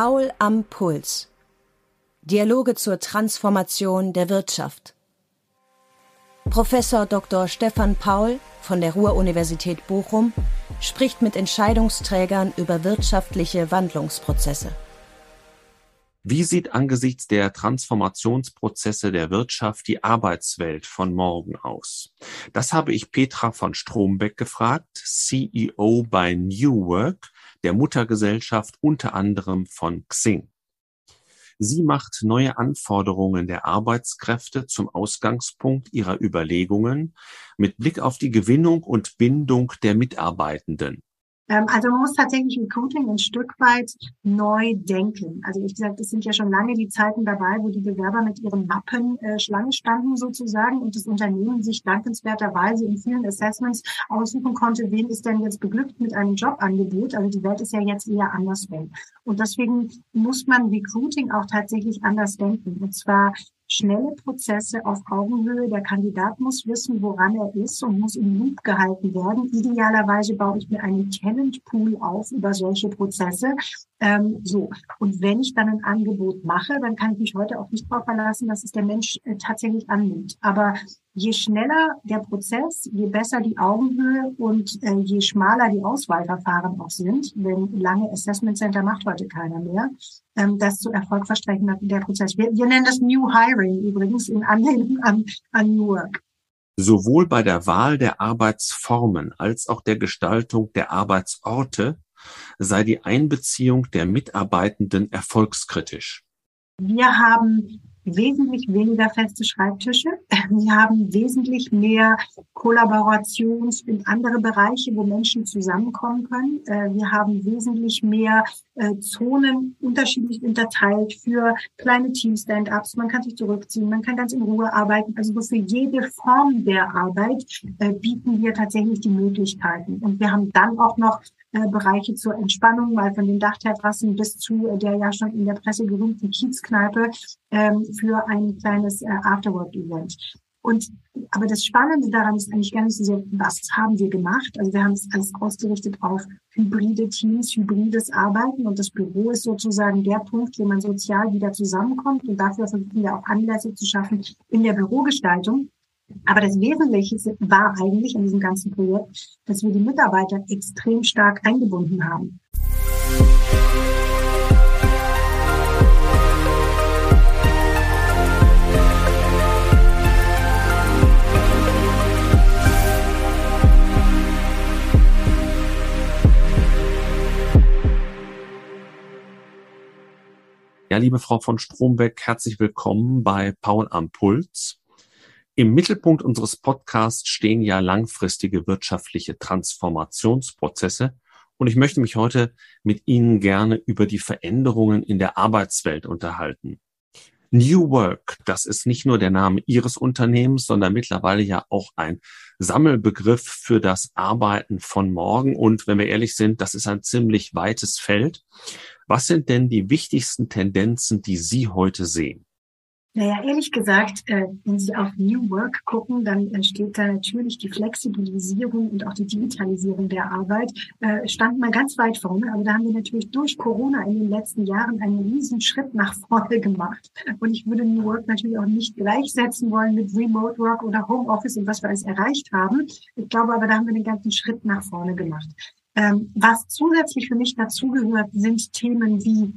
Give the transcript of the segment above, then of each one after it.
Paul am Puls. Dialoge zur Transformation der Wirtschaft. Professor Dr. Stefan Paul von der Ruhr-Universität Bochum spricht mit Entscheidungsträgern über wirtschaftliche Wandlungsprozesse. Wie sieht angesichts der Transformationsprozesse der Wirtschaft die Arbeitswelt von morgen aus? Das habe ich Petra von Strombeck gefragt, CEO bei New Work, der Muttergesellschaft unter anderem von Xing. Sie macht neue Anforderungen der Arbeitskräfte zum Ausgangspunkt ihrer Überlegungen mit Blick auf die Gewinnung und Bindung der Mitarbeitenden. Ähm, also man muss tatsächlich Recruiting ein Stück weit neu denken. Also ich gesagt, es sind ja schon lange die Zeiten dabei, wo die Bewerber mit ihren Mappen äh, Schlange standen sozusagen und das Unternehmen sich dankenswerterweise in vielen Assessments aussuchen konnte, wen ist denn jetzt beglückt mit einem Jobangebot. Also die Welt ist ja jetzt eher andersrum. Und deswegen muss man Recruiting auch tatsächlich anders denken. Und zwar schnelle Prozesse auf Augenhöhe. Der Kandidat muss wissen, woran er ist und muss im Loop gehalten werden. Idealerweise baue ich mir einen Talentpool auf über solche Prozesse. Ähm, so. Und wenn ich dann ein Angebot mache, dann kann ich mich heute auch nicht darauf verlassen, dass es der Mensch äh, tatsächlich annimmt. Aber je schneller der Prozess, je besser die Augenhöhe und äh, je schmaler die Auswahlverfahren auch sind, wenn lange Assessment Center macht heute keiner mehr, ähm, das zu Erfolg verstreichen der Prozess. Wir, wir nennen das New Hiring übrigens in Anlehnung an, an New Work. Sowohl bei der Wahl der Arbeitsformen als auch der Gestaltung der Arbeitsorte sei die Einbeziehung der Mitarbeitenden erfolgskritisch. Wir haben wesentlich weniger feste Schreibtische. Wir haben wesentlich mehr Kollaborations- in andere Bereiche, wo Menschen zusammenkommen können. Äh, wir haben wesentlich mehr äh, Zonen unterschiedlich unterteilt für kleine Team-Stand-ups. Man kann sich zurückziehen, man kann ganz in Ruhe arbeiten. Also für jede Form der Arbeit äh, bieten wir tatsächlich die Möglichkeiten. Und wir haben dann auch noch Bereiche zur Entspannung, mal von den Dachterrassen bis zu der ja schon in der Presse gerühmten Kiezkneipe, ähm, für ein kleines äh, Afterwork-Event. Und aber das Spannende daran ist eigentlich gar nicht so sehr, was haben wir gemacht? Also wir haben es alles ausgerichtet auf hybride Teams, hybrides Arbeiten und das Büro ist sozusagen der Punkt, wo man sozial wieder zusammenkommt und dafür versuchen wir auch Anlässe zu schaffen in der Bürogestaltung. Aber das Wesentliche war eigentlich in diesem ganzen Projekt, dass wir die Mitarbeiter extrem stark eingebunden haben. Liebe Frau von Strombeck, herzlich willkommen bei Paul am Puls. Im Mittelpunkt unseres Podcasts stehen ja langfristige wirtschaftliche Transformationsprozesse und ich möchte mich heute mit Ihnen gerne über die Veränderungen in der Arbeitswelt unterhalten. New Work, das ist nicht nur der Name Ihres Unternehmens, sondern mittlerweile ja auch ein Sammelbegriff für das Arbeiten von morgen. Und wenn wir ehrlich sind, das ist ein ziemlich weites Feld. Was sind denn die wichtigsten Tendenzen, die Sie heute sehen? Naja, ehrlich gesagt, äh, wenn Sie auf New Work gucken, dann entsteht da natürlich die Flexibilisierung und auch die Digitalisierung der Arbeit. Äh, stand mal ganz weit vorne, aber da haben wir natürlich durch Corona in den letzten Jahren einen riesen Schritt nach vorne gemacht. Und ich würde New Work natürlich auch nicht gleichsetzen wollen mit Remote Work oder Homeoffice und was wir alles erreicht haben. Ich glaube aber, da haben wir den ganzen Schritt nach vorne gemacht. Ähm, was zusätzlich für mich dazugehört, sind Themen wie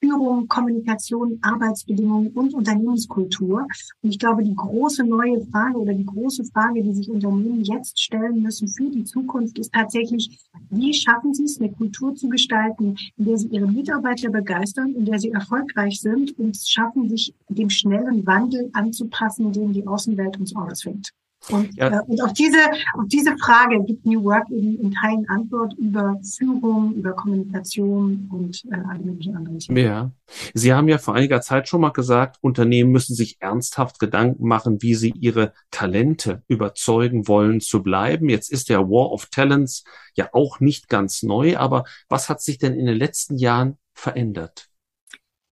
Führung, Kommunikation, Arbeitsbedingungen und Unternehmenskultur. Und ich glaube, die große neue Frage oder die große Frage, die sich Unternehmen jetzt stellen müssen für die Zukunft, ist tatsächlich, wie schaffen sie es, eine Kultur zu gestalten, in der sie ihre Mitarbeiter begeistern, in der sie erfolgreich sind und schaffen, sich dem schnellen Wandel anzupassen, den die Außenwelt uns ausfängt. Und, ja. äh, und auf diese, auf diese Frage gibt New Work eben in Teilen Antwort über Führung, über Kommunikation und äh, alle möglichen anderen Themen. Ja. Sie haben ja vor einiger Zeit schon mal gesagt, Unternehmen müssen sich ernsthaft Gedanken machen, wie sie ihre Talente überzeugen wollen zu bleiben. Jetzt ist der War of Talents ja auch nicht ganz neu, aber was hat sich denn in den letzten Jahren verändert?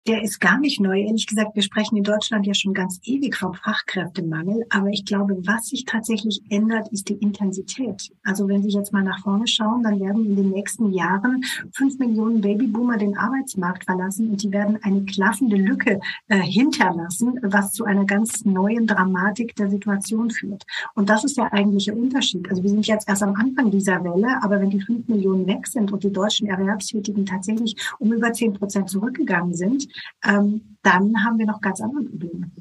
Der ist gar nicht neu. Ehrlich gesagt, wir sprechen in Deutschland ja schon ganz ewig vom Fachkräftemangel. Aber ich glaube, was sich tatsächlich ändert, ist die Intensität. Also wenn Sie jetzt mal nach vorne schauen, dann werden in den nächsten Jahren fünf Millionen Babyboomer den Arbeitsmarkt verlassen und die werden eine klaffende Lücke äh, hinterlassen, was zu einer ganz neuen Dramatik der Situation führt. Und das ist der eigentliche Unterschied. Also wir sind jetzt erst am Anfang dieser Welle, aber wenn die fünf Millionen weg sind und die deutschen Erwerbstätigen tatsächlich um über zehn Prozent zurückgegangen sind, ähm, dann haben wir noch ganz andere Probleme.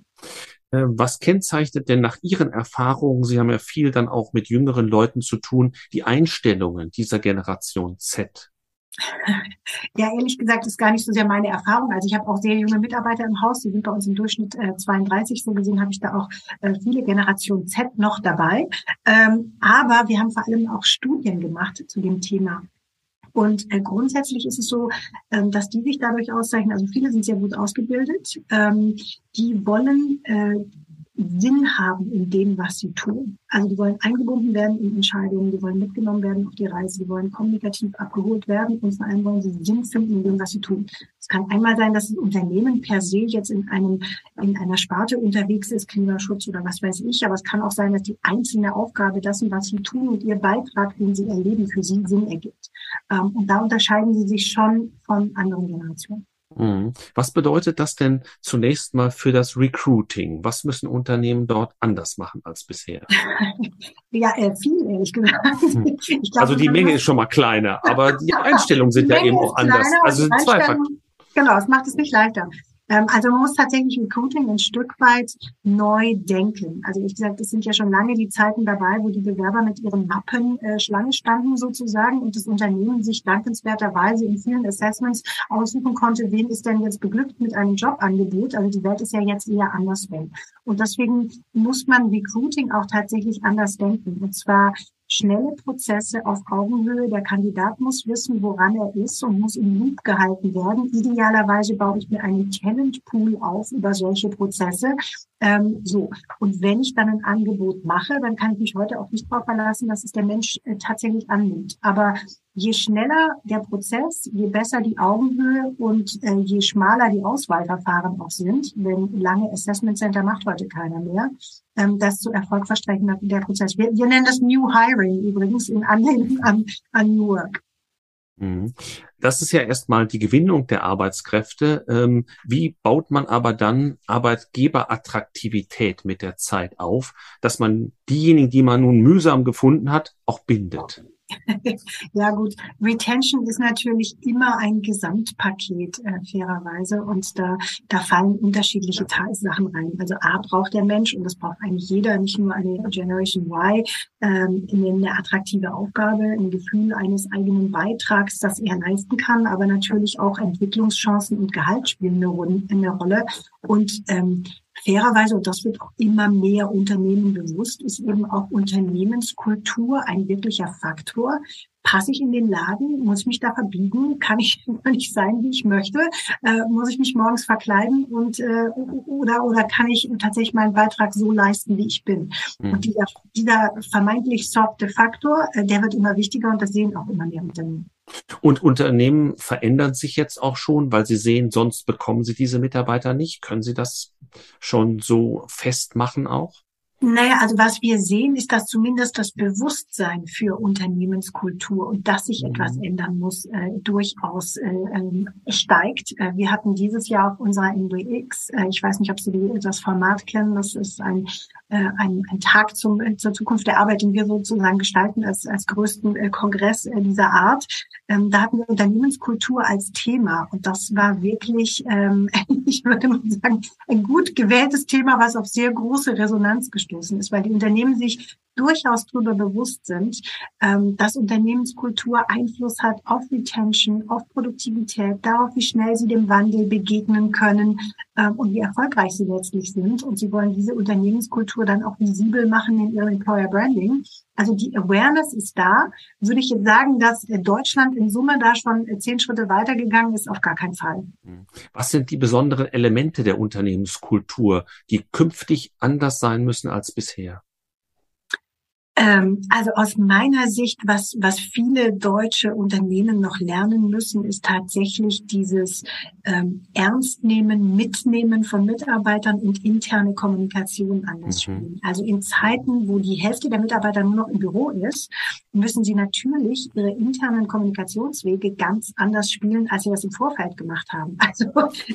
Äh, was kennzeichnet denn nach Ihren Erfahrungen, Sie haben ja viel dann auch mit jüngeren Leuten zu tun, die Einstellungen dieser Generation Z? Ja, ehrlich gesagt ist gar nicht so sehr meine Erfahrung. Also ich habe auch sehr junge Mitarbeiter im Haus, die sind bei uns im Durchschnitt äh, 32. So gesehen habe ich da auch äh, viele Generation Z noch dabei. Ähm, aber wir haben vor allem auch Studien gemacht zu dem Thema. Und äh, grundsätzlich ist es so, ähm, dass die sich dadurch auszeichnen, also viele sind sehr gut ausgebildet, ähm, die wollen äh, Sinn haben in dem, was sie tun. Also die wollen eingebunden werden in Entscheidungen, die wollen mitgenommen werden auf die Reise, die wollen kommunikativ abgeholt werden und vor allem wollen sie Sinn finden in dem, was sie tun. Es kann einmal sein, dass das Unternehmen per se jetzt in einem in einer Sparte unterwegs ist, Klimaschutz oder was weiß ich, aber es kann auch sein, dass die einzelne Aufgabe dessen, was sie tun und ihr Beitrag, den sie erleben, für sie Sinn ergibt. Ähm, und da unterscheiden sie sich schon von anderen Generationen. Mhm. Was bedeutet das denn zunächst mal für das Recruiting? Was müssen Unternehmen dort anders machen als bisher? ja, äh, viel, ehrlich gesagt. Hm. Glaub, also die Menge ist schon mal kleiner, aber die Einstellungen sind ja eben auch anders. Also zwei Faktoren. Genau, es macht es nicht leichter. Ähm, also man muss tatsächlich Recruiting ein Stück weit neu denken. Also ich gesagt, es sind ja schon lange die Zeiten dabei, wo die Bewerber mit ihren Mappen äh, Schlange standen sozusagen und das Unternehmen sich dankenswerterweise in vielen Assessments aussuchen konnte, wen ist denn jetzt beglückt mit einem Jobangebot. Also die Welt ist ja jetzt eher andersrum. Und deswegen muss man Recruiting auch tatsächlich anders denken. Und zwar schnelle Prozesse auf Augenhöhe. Der Kandidat muss wissen, woran er ist und muss im Loop gehalten werden. Idealerweise baue ich mir einen Talentpool auf über solche Prozesse. Ähm, so. Und wenn ich dann ein Angebot mache, dann kann ich mich heute auch nicht darauf verlassen, dass es der Mensch äh, tatsächlich annimmt. Aber je schneller der Prozess, je besser die Augenhöhe und äh, je schmaler die Auswahlverfahren auch sind, denn lange Assessment Center macht heute keiner mehr, ähm, desto erfolgversprechender der Prozess. Wir, wir nennen das New Hiring übrigens in Anlehnung an, an New Work. Mhm. Das ist ja erstmal die Gewinnung der Arbeitskräfte. Ähm, wie baut man aber dann Arbeitgeberattraktivität mit der Zeit auf, dass man diejenigen, die man nun mühsam gefunden hat, auch bindet? ja gut, Retention ist natürlich immer ein Gesamtpaket, äh, fairerweise. Und da, da fallen unterschiedliche Sachen rein. Also A braucht der Mensch, und das braucht eigentlich jeder, nicht nur eine Generation Y, ähm, eine attraktive Aufgabe, ein Gefühl eines eigenen Beitrags, das er leisten kann, aber natürlich auch Entwicklungschancen und Gehalt spielen eine, eine Rolle. Und ähm, fairerweise, und das wird auch immer mehr Unternehmen bewusst, ist eben auch Unternehmenskultur ein wirklicher Faktor. Passe ich in den Laden? Muss ich mich da verbiegen? Kann ich, kann ich sein, wie ich möchte? Äh, muss ich mich morgens verkleiden und äh, oder oder kann ich tatsächlich meinen Beitrag so leisten, wie ich bin? Mhm. Und dieser, dieser vermeintlich softe Faktor, äh, der wird immer wichtiger und das sehen auch immer mehr Unternehmen. Und Unternehmen verändern sich jetzt auch schon, weil sie sehen, sonst bekommen sie diese Mitarbeiter nicht. Können Sie das schon so festmachen auch? Naja, also was wir sehen, ist, dass zumindest das Bewusstsein für Unternehmenskultur und dass sich mhm. etwas ändern muss, äh, durchaus äh, ähm, steigt. Äh, wir hatten dieses Jahr auf unserer NDX, äh, ich weiß nicht, ob Sie das Format kennen, das ist ein, äh, ein, ein Tag zum, äh, zur Zukunft der Arbeit, den wir sozusagen gestalten als, als größten Kongress dieser Art. Ähm, da hatten wir Unternehmenskultur als Thema und das war wirklich, ähm, ich würde mal sagen, ein gut gewähltes Thema, was auf sehr große Resonanz gestoßen gestoßen ist, weil die Unternehmen sich durchaus darüber bewusst sind, ähm, dass Unternehmenskultur Einfluss hat auf Retention, auf Produktivität, darauf, wie schnell sie dem Wandel begegnen können ähm, und wie erfolgreich sie letztlich sind. Und sie wollen diese Unternehmenskultur dann auch visibel machen in ihrem Employer Branding. Also die Awareness ist da. Würde ich jetzt sagen, dass Deutschland in Summe da schon zehn Schritte weitergegangen ist, auf gar keinen Fall. Hm. Was sind die besonderen Elemente der Unternehmenskultur, die künftig anders sein müssen als bisher? Ähm, also aus meiner Sicht, was, was viele deutsche Unternehmen noch lernen müssen, ist tatsächlich dieses ähm, Ernstnehmen, Mitnehmen von Mitarbeitern und interne Kommunikation anders mhm. spielen. Also in Zeiten, wo die Hälfte der Mitarbeiter nur noch im Büro ist, müssen sie natürlich ihre internen Kommunikationswege ganz anders spielen, als sie das im Vorfeld gemacht haben. Also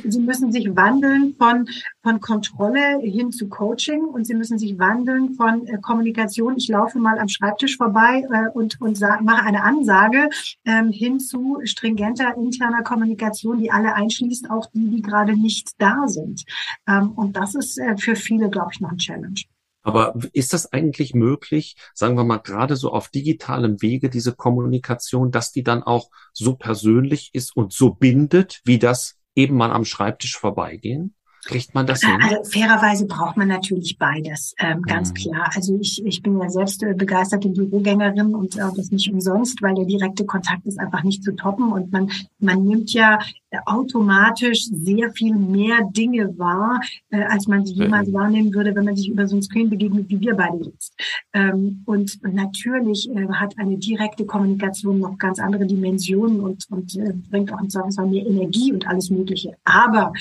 sie müssen sich wandeln von, von Kontrolle hin zu Coaching und sie müssen sich wandeln von äh, Kommunikation. Ich laufe mal am Schreibtisch vorbei äh, und, und mache eine Ansage ähm, hin zu stringenter interner Kommunikation, die alle einschließt, auch die, die gerade nicht da sind. Ähm, und das ist äh, für viele, glaube ich, noch ein Challenge. Aber ist das eigentlich möglich, sagen wir mal, gerade so auf digitalem Wege, diese Kommunikation, dass die dann auch so persönlich ist und so bindet, wie das eben mal am Schreibtisch vorbeigehen? Kriegt man das hin? Also fairerweise braucht man natürlich beides, ähm, ganz mhm. klar. Also ich, ich bin ja selbst äh, begeisterte Bürogängerin und äh, das nicht umsonst, weil der direkte Kontakt ist einfach nicht zu toppen und man, man nimmt ja automatisch sehr viel mehr Dinge wahr, äh, als man sie jemals mhm. wahrnehmen würde, wenn man sich über so ein Screen begegnet, wie wir beide jetzt. Ähm, und natürlich äh, hat eine direkte Kommunikation noch ganz andere Dimensionen und, und äh, bringt auch im Zweifelsfall mehr Energie und alles Mögliche. Aber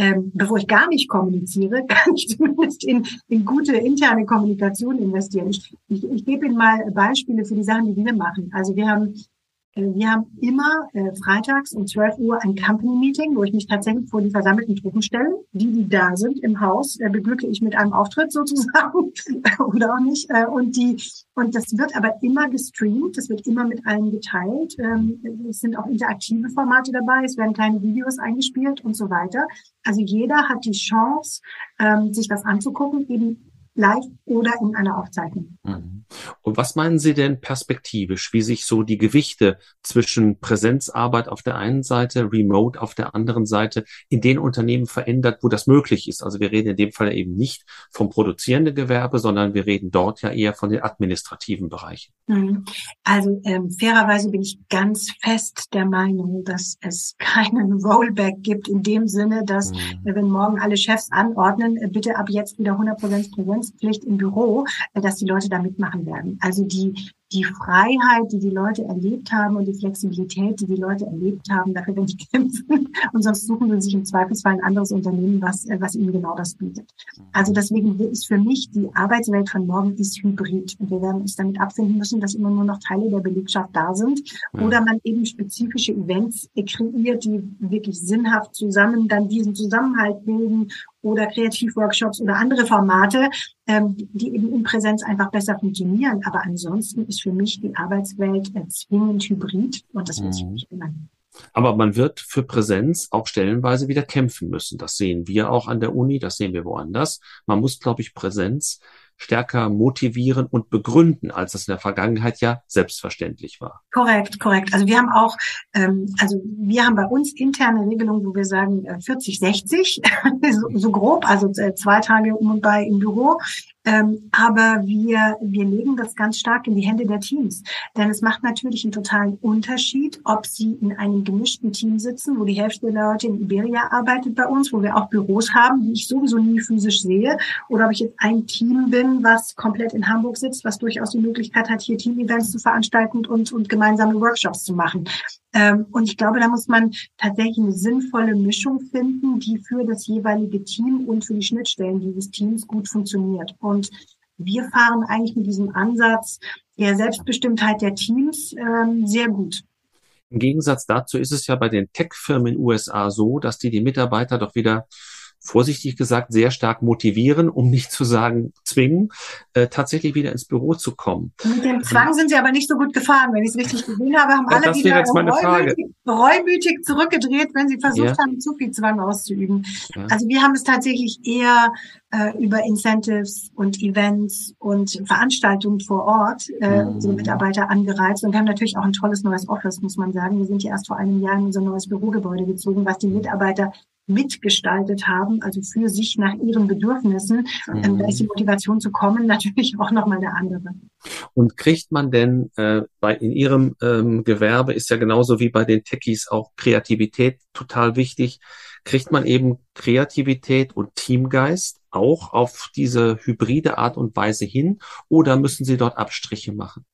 ähm, bevor ich gar nicht kommuniziere, kann ich zumindest in, in gute interne Kommunikation investieren. Ich, ich, ich gebe Ihnen mal Beispiele für die Sachen, die wir machen. Also wir haben wir haben immer äh, freitags um 12 Uhr ein Company Meeting, wo ich mich tatsächlich vor die versammelten Truppen stelle. Die, die da sind im Haus, äh, beglücke ich mit einem Auftritt sozusagen oder auch nicht. Äh, und die und das wird aber immer gestreamt, das wird immer mit allen geteilt. Ähm, es sind auch interaktive Formate dabei, es werden kleine Videos eingespielt und so weiter. Also jeder hat die Chance, ähm, sich das anzugucken, eben live oder in einer Aufzeichnung. Mhm. Und was meinen Sie denn perspektivisch, wie sich so die Gewichte zwischen Präsenzarbeit auf der einen Seite, Remote auf der anderen Seite in den Unternehmen verändert, wo das möglich ist? Also wir reden in dem Fall eben nicht vom produzierenden Gewerbe, sondern wir reden dort ja eher von den administrativen Bereichen. Mhm. Also ähm, fairerweise bin ich ganz fest der Meinung, dass es keinen Rollback gibt in dem Sinne, dass mhm. wenn morgen alle Chefs anordnen, äh, bitte ab jetzt wieder 100% Präsenz Präsenzpflicht im Büro, äh, dass die Leute da mitmachen werden. Also die, die Freiheit, die die Leute erlebt haben und die Flexibilität, die die Leute erlebt haben, dafür werden die kämpfen. Und sonst suchen sie sich im Zweifelsfall ein anderes Unternehmen, was, äh, was ihnen genau das bietet. Also deswegen ist für mich die Arbeitswelt von morgen ist hybrid. Und wir werden uns damit abfinden müssen, dass immer nur noch Teile der Belegschaft da sind. Oder man eben spezifische Events kreiert, die wirklich sinnhaft zusammen dann diesen Zusammenhalt bilden oder Kreativworkshops oder andere Formate, ähm, die eben in Präsenz einfach besser funktionieren. Aber ansonsten ist für mich die Arbeitswelt zwingend hybrid und das wird sich mhm. nicht ändern. Aber man wird für Präsenz auch stellenweise wieder kämpfen müssen. Das sehen wir auch an der Uni, das sehen wir woanders. Man muss, glaube ich, Präsenz stärker motivieren und begründen, als das in der Vergangenheit ja selbstverständlich war. Korrekt, korrekt. Also wir haben auch, ähm, also wir haben bei uns interne Regelungen, wo wir sagen äh, 40, 60, so, so grob, also äh, zwei Tage um und bei im Büro. Ähm, aber wir, wir legen das ganz stark in die Hände der Teams. Denn es macht natürlich einen totalen Unterschied, ob sie in einem gemischten Team sitzen, wo die Hälfte der Leute in Iberia arbeitet bei uns, wo wir auch Büros haben, die ich sowieso nie physisch sehe, oder ob ich jetzt ein Team bin, was komplett in Hamburg sitzt, was durchaus die Möglichkeit hat, hier Team-Events zu veranstalten und, und gemeinsame Workshops zu machen. Ähm, und ich glaube, da muss man tatsächlich eine sinnvolle Mischung finden, die für das jeweilige Team und für die Schnittstellen dieses Teams gut funktioniert. Und wir fahren eigentlich mit diesem Ansatz der Selbstbestimmtheit der Teams ähm, sehr gut. Im Gegensatz dazu ist es ja bei den Tech-Firmen in den USA so, dass die die Mitarbeiter doch wieder vorsichtig gesagt sehr stark motivieren, um nicht zu sagen zwingen, äh, tatsächlich wieder ins Büro zu kommen. Mit dem Zwang sind sie aber nicht so gut gefahren, wenn ich es richtig gesehen habe, haben alle das wieder reumütig, reumütig, zurückgedreht, wenn sie versucht ja. haben, zu viel Zwang auszuüben. Ja. Also wir haben es tatsächlich eher äh, über Incentives und Events und Veranstaltungen vor Ort äh, mhm. unsere Mitarbeiter angereizt. Und wir haben natürlich auch ein tolles neues Office, muss man sagen. Wir sind ja erst vor einem Jahr in unser neues Bürogebäude gezogen, was die Mitarbeiter mitgestaltet haben, also für sich nach ihren Bedürfnissen, mhm. ähm, da ist die Motivation zu kommen natürlich auch nochmal eine andere. Und kriegt man denn äh, bei in Ihrem ähm, Gewerbe ist ja genauso wie bei den Techies auch Kreativität total wichtig. Kriegt man eben Kreativität und Teamgeist auch auf diese hybride Art und Weise hin oder müssen Sie dort Abstriche machen?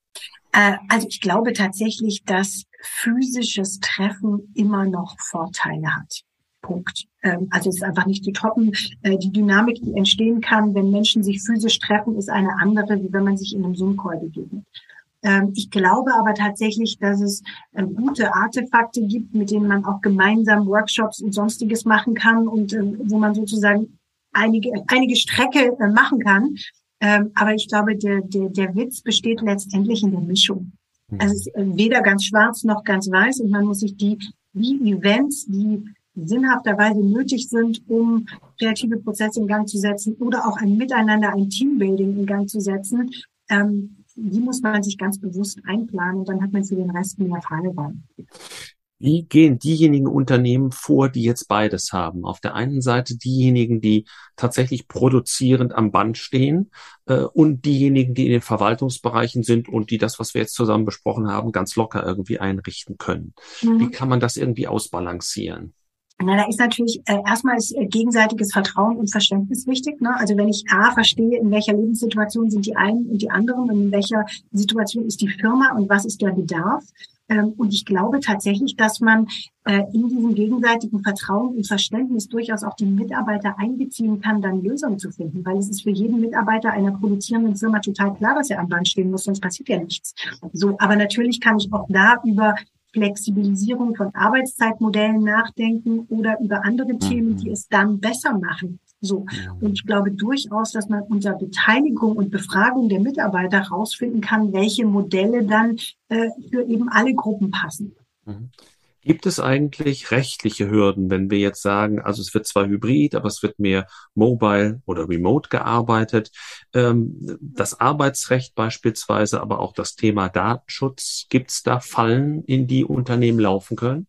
Äh, also ich glaube tatsächlich, dass physisches Treffen immer noch Vorteile hat. Punkt. Ähm, also es ist einfach nicht zu toppen. Äh, die Dynamik, die entstehen kann, wenn Menschen sich physisch treffen, ist eine andere, wie wenn man sich in einem Zoom-Call begegnet. Ähm, ich glaube aber tatsächlich, dass es äh, gute Artefakte gibt, mit denen man auch gemeinsam Workshops und sonstiges machen kann und ähm, wo man sozusagen einige, einige Strecke äh, machen kann. Ähm, aber ich glaube, der, der, der Witz besteht letztendlich in der Mischung. Mhm. Also es ist weder ganz schwarz noch ganz weiß und man muss sich die, die Events, die sinnhafterweise nötig sind, um kreative Prozesse in Gang zu setzen oder auch ein Miteinander, ein Teambuilding in Gang zu setzen, ähm, die muss man sich ganz bewusst einplanen und dann hat man für den Rest mehr Freiraum. Wie gehen diejenigen Unternehmen vor, die jetzt beides haben? Auf der einen Seite diejenigen, die tatsächlich produzierend am Band stehen äh, und diejenigen, die in den Verwaltungsbereichen sind und die das, was wir jetzt zusammen besprochen haben, ganz locker irgendwie einrichten können. Mhm. Wie kann man das irgendwie ausbalancieren? Na, da ist natürlich äh, erstmal ist äh, gegenseitiges Vertrauen und Verständnis wichtig. Ne? Also wenn ich A verstehe, in welcher Lebenssituation sind die einen und die anderen und in welcher Situation ist die Firma und was ist der Bedarf. Ähm, und ich glaube tatsächlich, dass man äh, in diesem gegenseitigen Vertrauen und Verständnis durchaus auch die Mitarbeiter einbeziehen kann, dann Lösungen zu finden. Weil es ist für jeden Mitarbeiter einer produzierenden Firma total klar, dass er am Band stehen muss, sonst passiert ja nichts. So, aber natürlich kann ich auch da über Flexibilisierung von Arbeitszeitmodellen nachdenken oder über andere mhm. Themen, die es dann besser machen. So. Und ich glaube durchaus, dass man unter Beteiligung und Befragung der Mitarbeiter herausfinden kann, welche Modelle dann äh, für eben alle Gruppen passen. Gibt es eigentlich rechtliche Hürden, wenn wir jetzt sagen, also es wird zwar hybrid, aber es wird mehr mobile oder remote gearbeitet? Ähm, das Arbeitsrecht beispielsweise, aber auch das Thema Datenschutz, gibt es da Fallen, in die Unternehmen laufen können?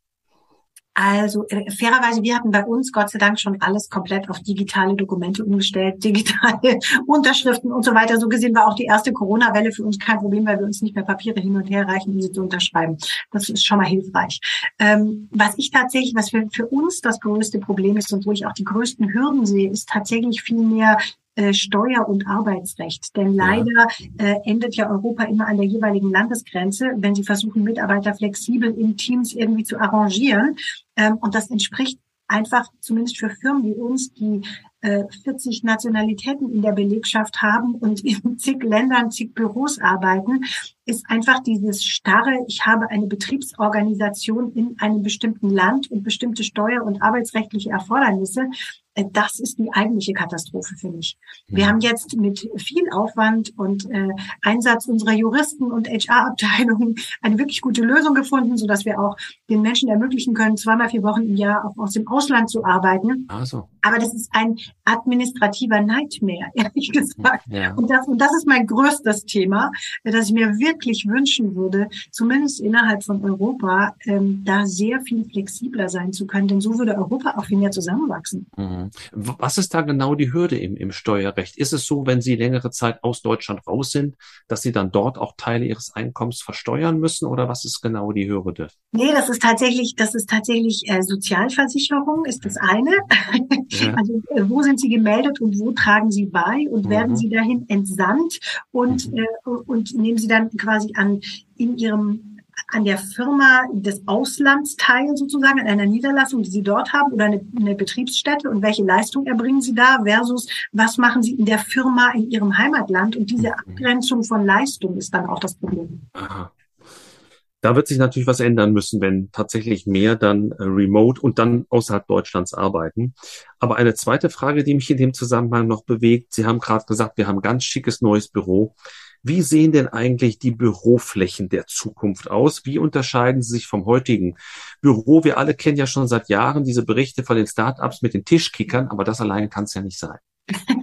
Also äh, fairerweise, wir hatten bei uns Gott sei Dank schon alles komplett auf digitale Dokumente umgestellt, digitale Unterschriften und so weiter. So gesehen war auch die erste Corona-Welle für uns kein Problem, weil wir uns nicht mehr Papiere hin und her reichen, um sie zu unterschreiben. Das ist schon mal hilfreich. Ähm, was ich tatsächlich, was für, für uns das größte Problem ist und wo ich auch die größten Hürden sehe, ist tatsächlich viel mehr äh, Steuer- und Arbeitsrecht. Denn leider äh, endet ja Europa immer an der jeweiligen Landesgrenze, wenn sie versuchen, Mitarbeiter flexibel in Teams irgendwie zu arrangieren. Ähm, und das entspricht einfach zumindest für Firmen wie uns, die äh, 40 Nationalitäten in der Belegschaft haben und in zig Ländern, zig Büros arbeiten, ist einfach dieses starre, ich habe eine Betriebsorganisation in einem bestimmten Land und bestimmte steuer- und arbeitsrechtliche Erfordernisse. Das ist die eigentliche Katastrophe für mich. Wir ja. haben jetzt mit viel Aufwand und äh, Einsatz unserer Juristen und HR-Abteilungen eine wirklich gute Lösung gefunden, so dass wir auch den Menschen ermöglichen können, zweimal vier Wochen im Jahr auch aus dem Ausland zu arbeiten. Also. Aber das ist ein administrativer Nightmare, ehrlich gesagt. Ja. Und, das, und das ist mein größtes Thema, dass ich mir wirklich wünschen würde, zumindest innerhalb von Europa, ähm, da sehr viel flexibler sein zu können, denn so würde Europa auch viel mehr zusammenwachsen. Mhm. Was ist da genau die Hürde im, im Steuerrecht? Ist es so, wenn Sie längere Zeit aus Deutschland raus sind, dass Sie dann dort auch Teile Ihres Einkommens versteuern müssen oder was ist genau die Hürde? Nee, das ist tatsächlich, das ist tatsächlich äh, Sozialversicherung ist das eine. Ja. Also äh, wo sind Sie gemeldet und wo tragen Sie bei und mhm. werden Sie dahin entsandt und, mhm. äh, und nehmen Sie dann quasi an in Ihrem an der Firma des Auslandsteil sozusagen, an einer Niederlassung, die Sie dort haben oder eine, eine Betriebsstätte und welche Leistung erbringen Sie da versus was machen Sie in der Firma in Ihrem Heimatland und diese mhm. Abgrenzung von Leistung ist dann auch das Problem. Aha. Da wird sich natürlich was ändern müssen, wenn tatsächlich mehr dann äh, remote und dann außerhalb Deutschlands arbeiten. Aber eine zweite Frage, die mich in dem Zusammenhang noch bewegt. Sie haben gerade gesagt, wir haben ein ganz schickes neues Büro. Wie sehen denn eigentlich die Büroflächen der Zukunft aus? Wie unterscheiden sie sich vom heutigen Büro? Wir alle kennen ja schon seit Jahren diese Berichte von den Startups mit den Tischkickern, aber das alleine kann es ja nicht sein.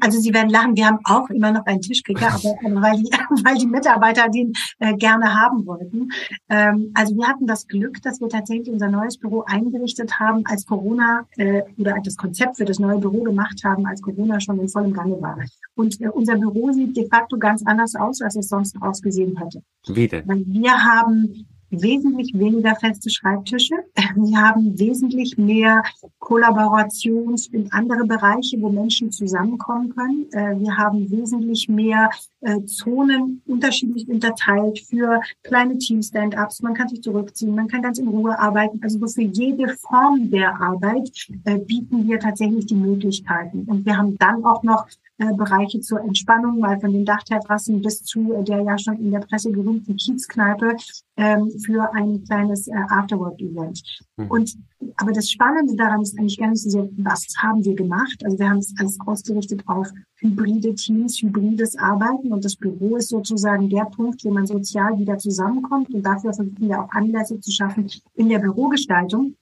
Also Sie werden lachen, wir haben auch immer noch einen Tischkicker, aber weil die, weil die Mitarbeiter den äh, gerne haben wollten. Ähm, also wir hatten das Glück, dass wir tatsächlich unser neues Büro eingerichtet haben, als Corona äh, oder das Konzept für das neue Büro gemacht haben, als Corona schon in vollem Gange war. Und äh, unser Büro sieht de facto ganz anders aus, als es sonst ausgesehen hätte. Wie denn? Weil wir haben wesentlich weniger feste Schreibtische. Wir haben wesentlich mehr Kollaborations- in andere Bereiche, wo Menschen zusammenkommen können. Äh, wir haben wesentlich mehr äh, Zonen unterschiedlich unterteilt für kleine Team-Stand-ups. Man kann sich zurückziehen, man kann ganz in Ruhe arbeiten. Also für jede Form der Arbeit äh, bieten wir tatsächlich die Möglichkeiten. Und wir haben dann auch noch äh, Bereiche zur Entspannung, mal von den Dachterrassen bis zu äh, der ja schon in der Presse gerühmten Kiezkneipe ähm, für ein kleines äh, Afterwork-Event. Mhm. Und aber das Spannende daran ist eigentlich gar nicht so sehr, was haben wir gemacht? Also wir haben es alles ausgerichtet auf hybride Teams, hybrides Arbeiten und das Büro ist sozusagen der Punkt, wo man sozial wieder zusammenkommt und dafür versuchen wir auch Anlässe zu schaffen in der Bürogestaltung.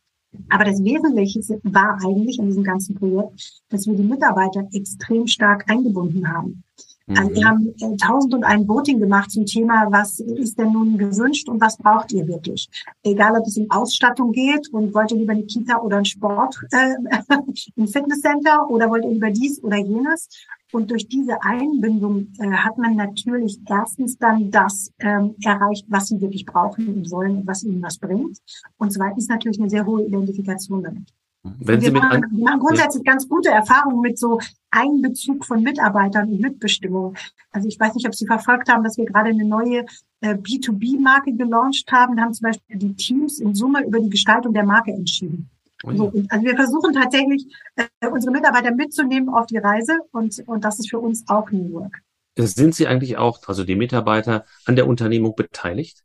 Aber das Wesentliche war eigentlich in diesem ganzen Projekt, dass wir die Mitarbeiter extrem stark eingebunden haben. Also wir mhm. haben äh, tausend und ein Voting gemacht zum Thema, was ist denn nun gewünscht und was braucht ihr wirklich? Egal, ob es um Ausstattung geht und wollt ihr lieber eine Kita oder ein Sport, äh, ein Fitnesscenter oder wollt ihr lieber dies oder jenes? Und durch diese Einbindung äh, hat man natürlich erstens dann das ähm, erreicht, was sie wirklich brauchen und wollen und was ihnen was bringt. Und zweitens natürlich eine sehr hohe Identifikation damit. Wenn Sie wir, mit machen, wir machen grundsätzlich ganz gute Erfahrungen mit so Einbezug von Mitarbeitern und Mitbestimmung. Also ich weiß nicht, ob Sie verfolgt haben, dass wir gerade eine neue äh, B2B-Marke gelauncht haben. Da haben zum Beispiel die Teams in Summe über die Gestaltung der Marke entschieden. So, also wir versuchen tatsächlich, äh, unsere Mitarbeiter mitzunehmen auf die Reise und, und das ist für uns auch New Work. Sind Sie eigentlich auch, also die Mitarbeiter, an der Unternehmung beteiligt?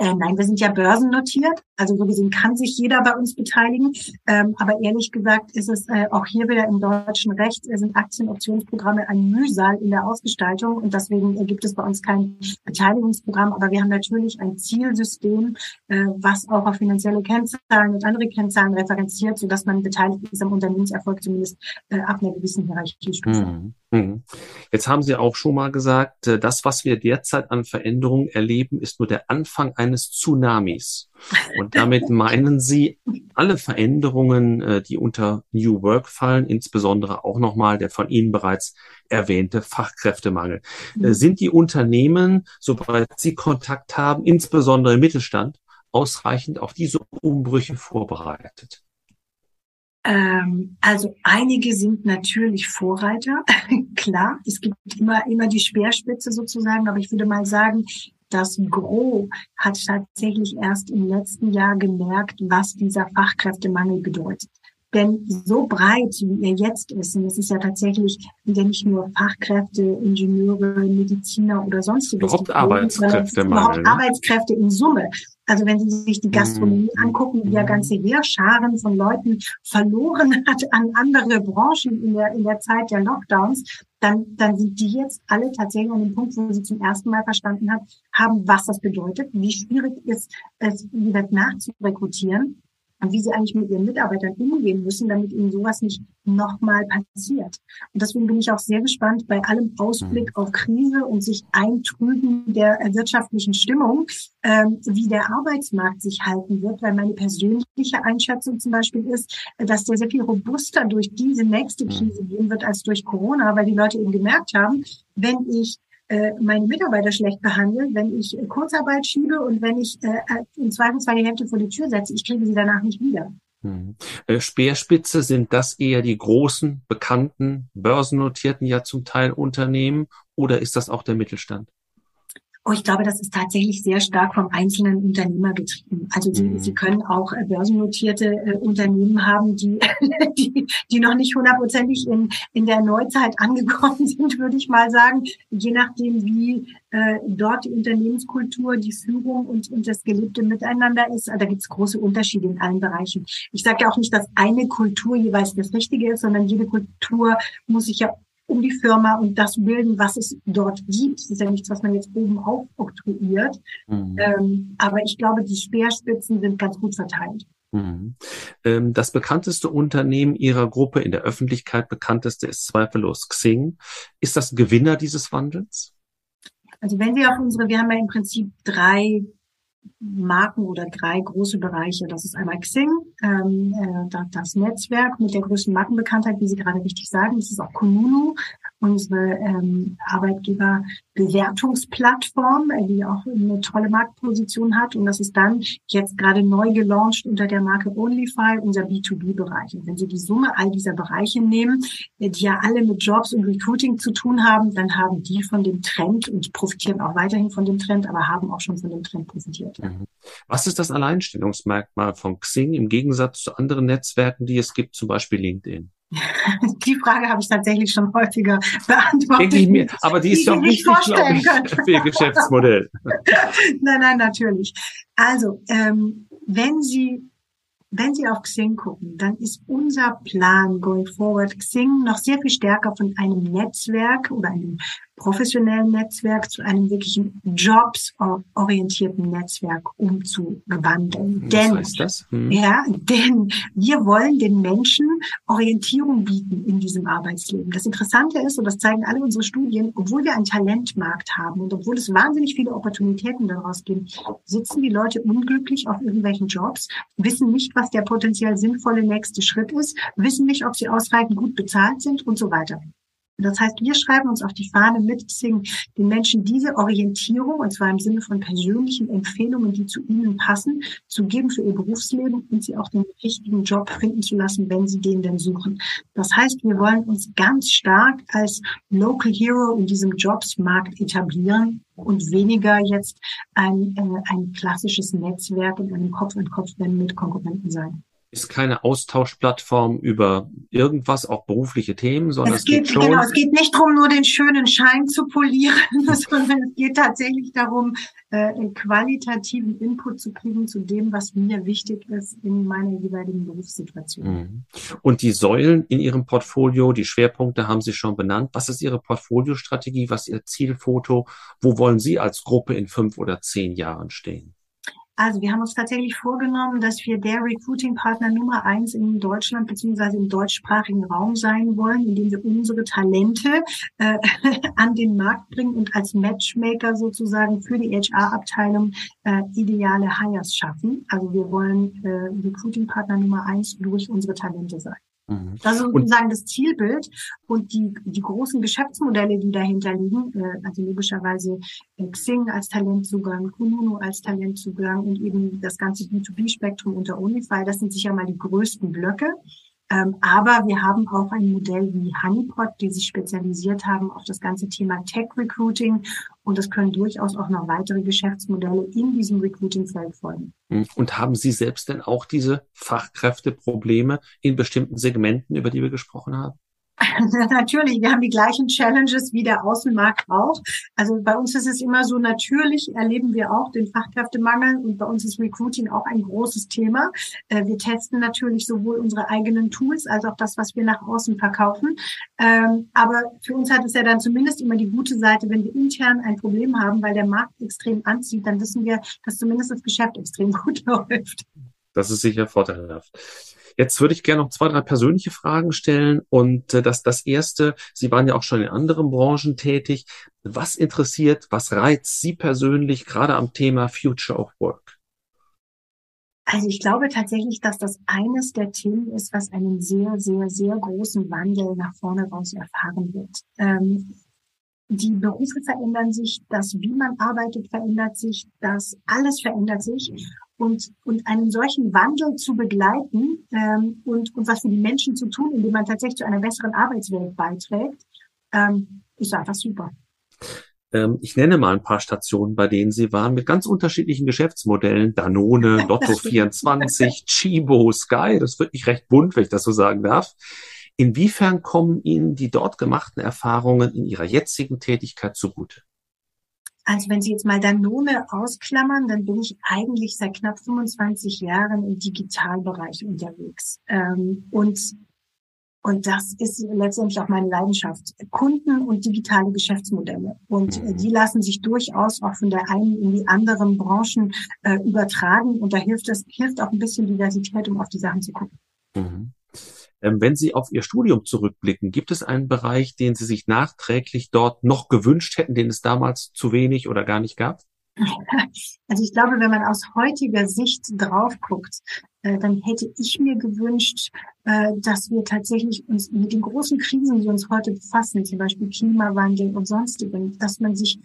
Äh, nein, wir sind ja börsennotiert. Also so gesehen kann sich jeder bei uns beteiligen. Ähm, aber ehrlich gesagt ist es äh, auch hier wieder im deutschen Recht äh, sind Aktienoptionsprogramme ein Mühsal in der Ausgestaltung und deswegen äh, gibt es bei uns kein Beteiligungsprogramm. Aber wir haben natürlich ein Zielsystem, äh, was auch auf finanzielle Kennzahlen und andere Kennzahlen referenziert, sodass man beteiligt ist am Unternehmenserfolg zumindest äh, ab einer gewissen Hierarchiestufe. Mhm. Mhm. Jetzt haben Sie auch schon mal gesagt, äh, das, was wir derzeit an Veränderungen erleben, ist nur der Anfang eines Tsunamis. Und damit meinen Sie alle Veränderungen, äh, die unter New Work fallen, insbesondere auch nochmal der von Ihnen bereits erwähnte Fachkräftemangel. Äh, mhm. Sind die Unternehmen, sobald Sie Kontakt haben, insbesondere im Mittelstand, ausreichend auf diese Umbrüche vorbereitet? Ähm, also einige sind natürlich Vorreiter, klar. Es gibt immer, immer die Speerspitze sozusagen, aber ich würde mal sagen, das Gros hat tatsächlich erst im letzten Jahr gemerkt, was dieser Fachkräftemangel bedeutet. Denn so breit, wie er jetzt ist, und es ist ja tatsächlich ja nicht nur Fachkräfte, Ingenieure, Mediziner oder sonstiges. Überhaupt Arbeitskräfte. Überhaupt ne? Arbeitskräfte in Summe. Also wenn Sie sich die Gastronomie mhm. angucken, die ja ganze Heerscharen von Leuten verloren hat an andere Branchen in der, in der Zeit der Lockdowns, dann, dann sind die jetzt alle tatsächlich an dem Punkt, wo sie zum ersten Mal verstanden haben, haben, was das bedeutet, wie schwierig ist es, wieder nachzurekrutieren und wie sie eigentlich mit ihren Mitarbeitern umgehen müssen, damit ihnen sowas nicht nochmal passiert. Und deswegen bin ich auch sehr gespannt bei allem Ausblick mhm. auf Krise und sich Eintrüben der wirtschaftlichen Stimmung, ähm, wie der Arbeitsmarkt sich halten wird, weil meine persönliche Einschätzung zum Beispiel ist, dass der sehr viel robuster durch diese nächste mhm. Krise gehen wird als durch Corona, weil die Leute eben gemerkt haben, wenn ich äh, meine Mitarbeiter schlecht behandeln, wenn ich äh, Kurzarbeit schiebe und wenn ich äh, im Zweifelsfall die Hälfte vor die Tür setze, ich kriege sie danach nicht wieder. Hm. Speerspitze sind das eher die großen, bekannten, börsennotierten ja zum Teil Unternehmen oder ist das auch der Mittelstand? Oh, ich glaube, das ist tatsächlich sehr stark vom einzelnen Unternehmer getrieben. Also die, mhm. Sie können auch äh, börsennotierte äh, Unternehmen haben, die, die, die noch nicht hundertprozentig in, in der Neuzeit angekommen sind, würde ich mal sagen. Je nachdem, wie äh, dort die Unternehmenskultur, die Führung und, und das gelebte Miteinander ist. Da gibt es große Unterschiede in allen Bereichen. Ich sage ja auch nicht, dass eine Kultur jeweils das Richtige ist, sondern jede Kultur muss sich ja um die Firma und das bilden, was es dort gibt. Das ist ja nichts, was man jetzt oben aufoktroyiert. Mhm. Ähm, aber ich glaube, die Speerspitzen sind ganz gut verteilt. Mhm. Ähm, das bekannteste Unternehmen Ihrer Gruppe, in der Öffentlichkeit bekannteste, ist zweifellos Xing. Ist das Gewinner dieses Wandels? Also wenn Sie auf unsere, wir haben ja im Prinzip drei Marken oder drei große Bereiche. Das ist einmal Xing, ähm, äh, das Netzwerk mit der größten Markenbekanntheit, wie Sie gerade richtig sagen. Das ist auch Kununu unsere ähm, Arbeitgeberbewertungsplattform, äh, die auch eine tolle Marktposition hat. Und das ist dann jetzt gerade neu gelauncht unter der Marke OnlyFi, unser B2B-Bereich. Und wenn Sie die Summe all dieser Bereiche nehmen, äh, die ja alle mit Jobs und Recruiting zu tun haben, dann haben die von dem Trend und profitieren auch weiterhin von dem Trend, aber haben auch schon von dem Trend profitiert. Mhm. Was ist das Alleinstellungsmerkmal von Xing im Gegensatz zu anderen Netzwerken, die es gibt, zum Beispiel LinkedIn? Die Frage habe ich tatsächlich schon häufiger beantwortet. Denke mir, aber die ist doch wichtig, glaube ich, für Ihr Geschäftsmodell. nein, nein, natürlich. Also, ähm, wenn Sie wenn Sie auf Xing gucken, dann ist unser Plan going forward Xing noch sehr viel stärker von einem Netzwerk oder einem professionellen Netzwerk zu einem wirklichen jobsorientierten Netzwerk umzuwandeln. Was denn, heißt das? Hm. ja, denn wir wollen den Menschen Orientierung bieten in diesem Arbeitsleben. Das Interessante ist, und das zeigen alle unsere Studien, obwohl wir einen Talentmarkt haben und obwohl es wahnsinnig viele Opportunitäten daraus gibt, sitzen die Leute unglücklich auf irgendwelchen Jobs, wissen nicht, was der potenziell sinnvolle nächste Schritt ist, wissen nicht, ob sie ausreichend gut bezahlt sind und so weiter. Das heißt, wir schreiben uns auf die Fahne mit Xing, den Menschen diese Orientierung, und zwar im Sinne von persönlichen Empfehlungen, die zu ihnen passen, zu geben für ihr Berufsleben und sie auch den richtigen Job finden zu lassen, wenn sie den denn suchen. Das heißt, wir wollen uns ganz stark als Local Hero in diesem Jobsmarkt etablieren und weniger jetzt ein, äh, ein klassisches Netzwerk in einem Kopf-an-Kopf-Rennen mit Konkurrenten sein ist keine Austauschplattform über irgendwas, auch berufliche Themen, sondern es, es geht, geht schon. Genau, es geht nicht darum, nur den schönen Schein zu polieren, sondern es geht tatsächlich darum, äh, qualitativen Input zu kriegen zu dem, was mir wichtig ist in meiner jeweiligen Berufssituation. Mhm. Und die Säulen in Ihrem Portfolio, die Schwerpunkte haben Sie schon benannt. Was ist Ihre Portfoliostrategie? Was ist Ihr Zielfoto? Wo wollen Sie als Gruppe in fünf oder zehn Jahren stehen? Also wir haben uns tatsächlich vorgenommen, dass wir der Recruiting-Partner Nummer eins in Deutschland beziehungsweise im deutschsprachigen Raum sein wollen, indem wir unsere Talente äh, an den Markt bringen und als Matchmaker sozusagen für die HR-Abteilung äh, ideale Hires schaffen. Also wir wollen äh, Recruiting-Partner Nummer eins durch unsere Talente sein. Mhm. Das ist sozusagen das Zielbild und die, die großen Geschäftsmodelle, die dahinter liegen, äh, also logischerweise äh, Xing als Talentzugang, Kununu als Talentzugang und eben das ganze B2B-Spektrum unter Unify, das sind sicher mal die größten Blöcke. Ähm, aber wir haben auch ein Modell wie Honeypot, die sich spezialisiert haben auf das ganze Thema Tech Recruiting. Und es können durchaus auch noch weitere Geschäftsmodelle in diesem Recruiting-Feld folgen. Hm. Und haben Sie selbst denn auch diese Fachkräfteprobleme in bestimmten Segmenten, über die wir gesprochen haben? natürlich, wir haben die gleichen Challenges wie der Außenmarkt auch. Also bei uns ist es immer so, natürlich erleben wir auch den Fachkräftemangel und bei uns ist Recruiting auch ein großes Thema. Äh, wir testen natürlich sowohl unsere eigenen Tools als auch das, was wir nach außen verkaufen. Ähm, aber für uns hat es ja dann zumindest immer die gute Seite, wenn wir intern ein Problem haben, weil der Markt extrem anzieht, dann wissen wir, dass zumindest das Geschäft extrem gut läuft. Das ist sicher vorteilhaft. Jetzt würde ich gerne noch zwei, drei persönliche Fragen stellen. Und äh, das, das erste, Sie waren ja auch schon in anderen Branchen tätig. Was interessiert, was reizt Sie persönlich gerade am Thema Future of Work? Also ich glaube tatsächlich, dass das eines der Themen ist, was einen sehr, sehr, sehr großen Wandel nach vorne raus erfahren wird. Ähm, die Berufe verändern sich, das, wie man arbeitet, verändert sich, das alles verändert sich. Und, und einen solchen Wandel zu begleiten ähm, und, und was für die Menschen zu tun, indem man tatsächlich zu einer besseren Arbeitswelt beiträgt, ähm, ist einfach super. Ähm, ich nenne mal ein paar Stationen, bei denen Sie waren, mit ganz unterschiedlichen Geschäftsmodellen. Danone, Lotto24, Chibo, Sky. Das wird nicht recht bunt, wenn ich das so sagen darf. Inwiefern kommen Ihnen die dort gemachten Erfahrungen in Ihrer jetzigen Tätigkeit zugute? Also wenn Sie jetzt mal Danone ausklammern, dann bin ich eigentlich seit knapp 25 Jahren im Digitalbereich unterwegs. Ähm, und, und das ist letztendlich auch meine Leidenschaft. Kunden und digitale Geschäftsmodelle. Und mhm. die lassen sich durchaus auch von der einen in die anderen Branchen äh, übertragen. Und da hilft es, hilft auch ein bisschen Diversität, um auf die Sachen zu gucken. Mhm. Ähm, wenn Sie auf Ihr Studium zurückblicken, gibt es einen Bereich, den Sie sich nachträglich dort noch gewünscht hätten, den es damals zu wenig oder gar nicht gab? Also ich glaube, wenn man aus heutiger Sicht drauf guckt, äh, dann hätte ich mir gewünscht, äh, dass wir tatsächlich uns mit den großen Krisen, die uns heute befassen, zum Beispiel Klimawandel und sonstigen, dass man sich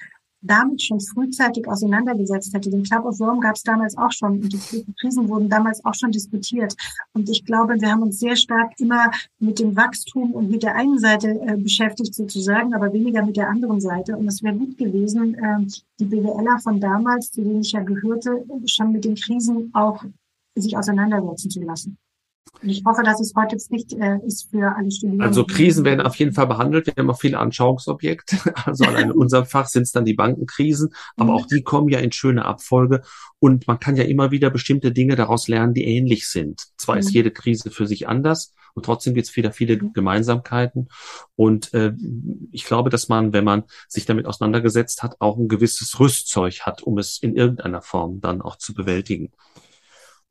damit schon frühzeitig auseinandergesetzt hätte. Den Club of Rome gab es damals auch schon und die Krisen wurden damals auch schon diskutiert. Und ich glaube, wir haben uns sehr stark immer mit dem Wachstum und mit der einen Seite äh, beschäftigt sozusagen, aber weniger mit der anderen Seite. Und es wäre gut gewesen, äh, die BWLer von damals, zu denen ich ja gehörte, schon mit den Krisen auch sich auseinandersetzen zu lassen. Und ich hoffe, dass es heute nicht äh, ist für alle Studierenden. Also Krisen werden auf jeden Fall behandelt. Wir haben auch viele Anschauungsobjekte. Also allein in unserem Fach sind es dann die Bankenkrisen, aber mhm. auch die kommen ja in schöne Abfolge. Und man kann ja immer wieder bestimmte Dinge daraus lernen, die ähnlich sind. Zwar mhm. ist jede Krise für sich anders und trotzdem gibt es wieder viele mhm. Gemeinsamkeiten. Und äh, ich glaube, dass man, wenn man sich damit auseinandergesetzt hat, auch ein gewisses Rüstzeug hat, um es in irgendeiner Form dann auch zu bewältigen.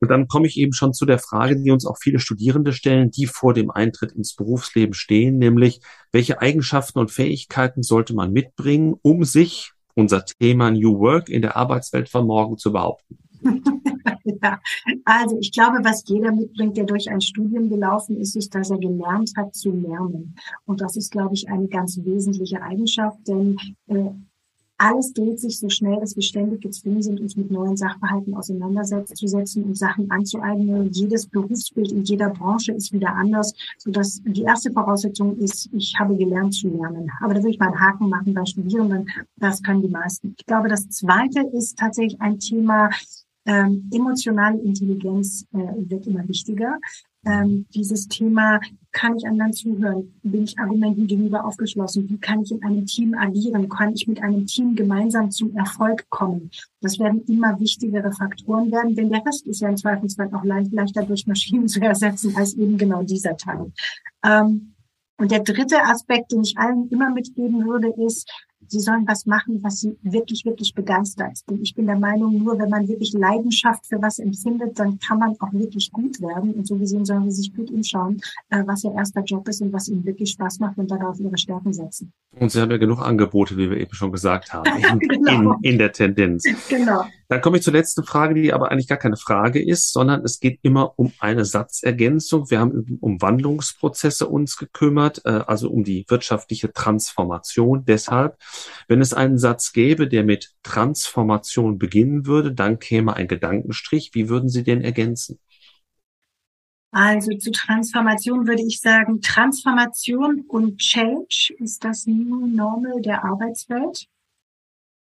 Und dann komme ich eben schon zu der Frage, die uns auch viele Studierende stellen, die vor dem Eintritt ins Berufsleben stehen, nämlich welche Eigenschaften und Fähigkeiten sollte man mitbringen, um sich, unser Thema New Work, in der Arbeitswelt von morgen zu behaupten? ja, also ich glaube, was jeder mitbringt, der durch ein Studium gelaufen ist, ist, dass er gelernt hat zu lernen. Und das ist, glaube ich, eine ganz wesentliche Eigenschaft, denn äh, alles dreht sich so schnell, dass wir ständig gezwungen sind, uns mit neuen Sachverhalten auseinanderzusetzen und Sachen anzueignen. Jedes Berufsbild in jeder Branche ist wieder anders, sodass die erste Voraussetzung ist, ich habe gelernt zu lernen. Aber da würde ich mal einen Haken machen bei Studierenden. Das können die meisten. Ich glaube, das zweite ist tatsächlich ein Thema, ähm, emotionale Intelligenz äh, wird immer wichtiger ähm, dieses Thema, kann ich anderen zuhören? Bin ich Argumenten gegenüber aufgeschlossen? Wie kann ich in einem Team agieren? Kann ich mit einem Team gemeinsam zum Erfolg kommen? Das werden immer wichtigere Faktoren werden, denn der Rest ist ja im Zweifelsfall auch leicht, leichter durch Maschinen zu ersetzen als eben genau dieser Teil. Ähm, und der dritte Aspekt, den ich allen immer mitgeben würde, ist, sie sollen was machen, was sie wirklich, wirklich begeistert. Denn ich bin der Meinung, nur wenn man wirklich Leidenschaft für was empfindet, dann kann man auch wirklich gut werden. Und so gesehen sollen sie sich gut umschauen, äh, was ihr erster Job ist und was ihnen wirklich Spaß macht und darauf ihre Stärken setzen. Und sie haben ja genug Angebote, wie wir eben schon gesagt haben, in, genau. in, in der Tendenz. Genau. Dann komme ich zur letzten Frage, die aber eigentlich gar keine Frage ist, sondern es geht immer um eine Satzergänzung. Wir haben um Wandlungsprozesse uns gekümmert, äh, also um die wirtschaftliche Transformation. Deshalb wenn es einen Satz gäbe, der mit Transformation beginnen würde, dann käme ein Gedankenstrich. Wie würden Sie den ergänzen? Also zu Transformation würde ich sagen, Transformation und Change ist das New Normal der Arbeitswelt.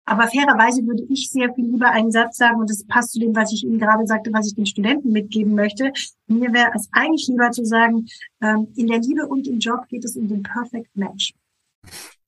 Aber fairerweise würde ich sehr viel lieber einen Satz sagen, und das passt zu dem, was ich Ihnen gerade sagte, was ich den Studenten mitgeben möchte. Mir wäre es eigentlich lieber zu sagen, ähm, in der Liebe und im Job geht es um den Perfect Match.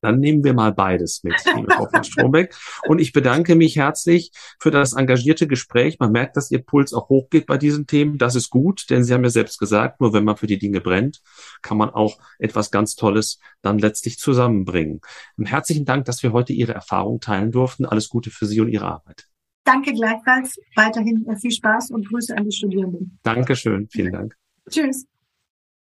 Dann nehmen wir mal beides mit, liebe Frau von Strombeck. Und ich bedanke mich herzlich für das engagierte Gespräch. Man merkt, dass Ihr Puls auch hochgeht bei diesen Themen. Das ist gut, denn Sie haben ja selbst gesagt, nur wenn man für die Dinge brennt, kann man auch etwas ganz Tolles dann letztlich zusammenbringen. Und herzlichen Dank, dass wir heute Ihre Erfahrung teilen durften. Alles Gute für Sie und Ihre Arbeit. Danke gleichfalls. Weiterhin viel Spaß und Grüße an die Studierenden. Dankeschön. Vielen Dank. Tschüss.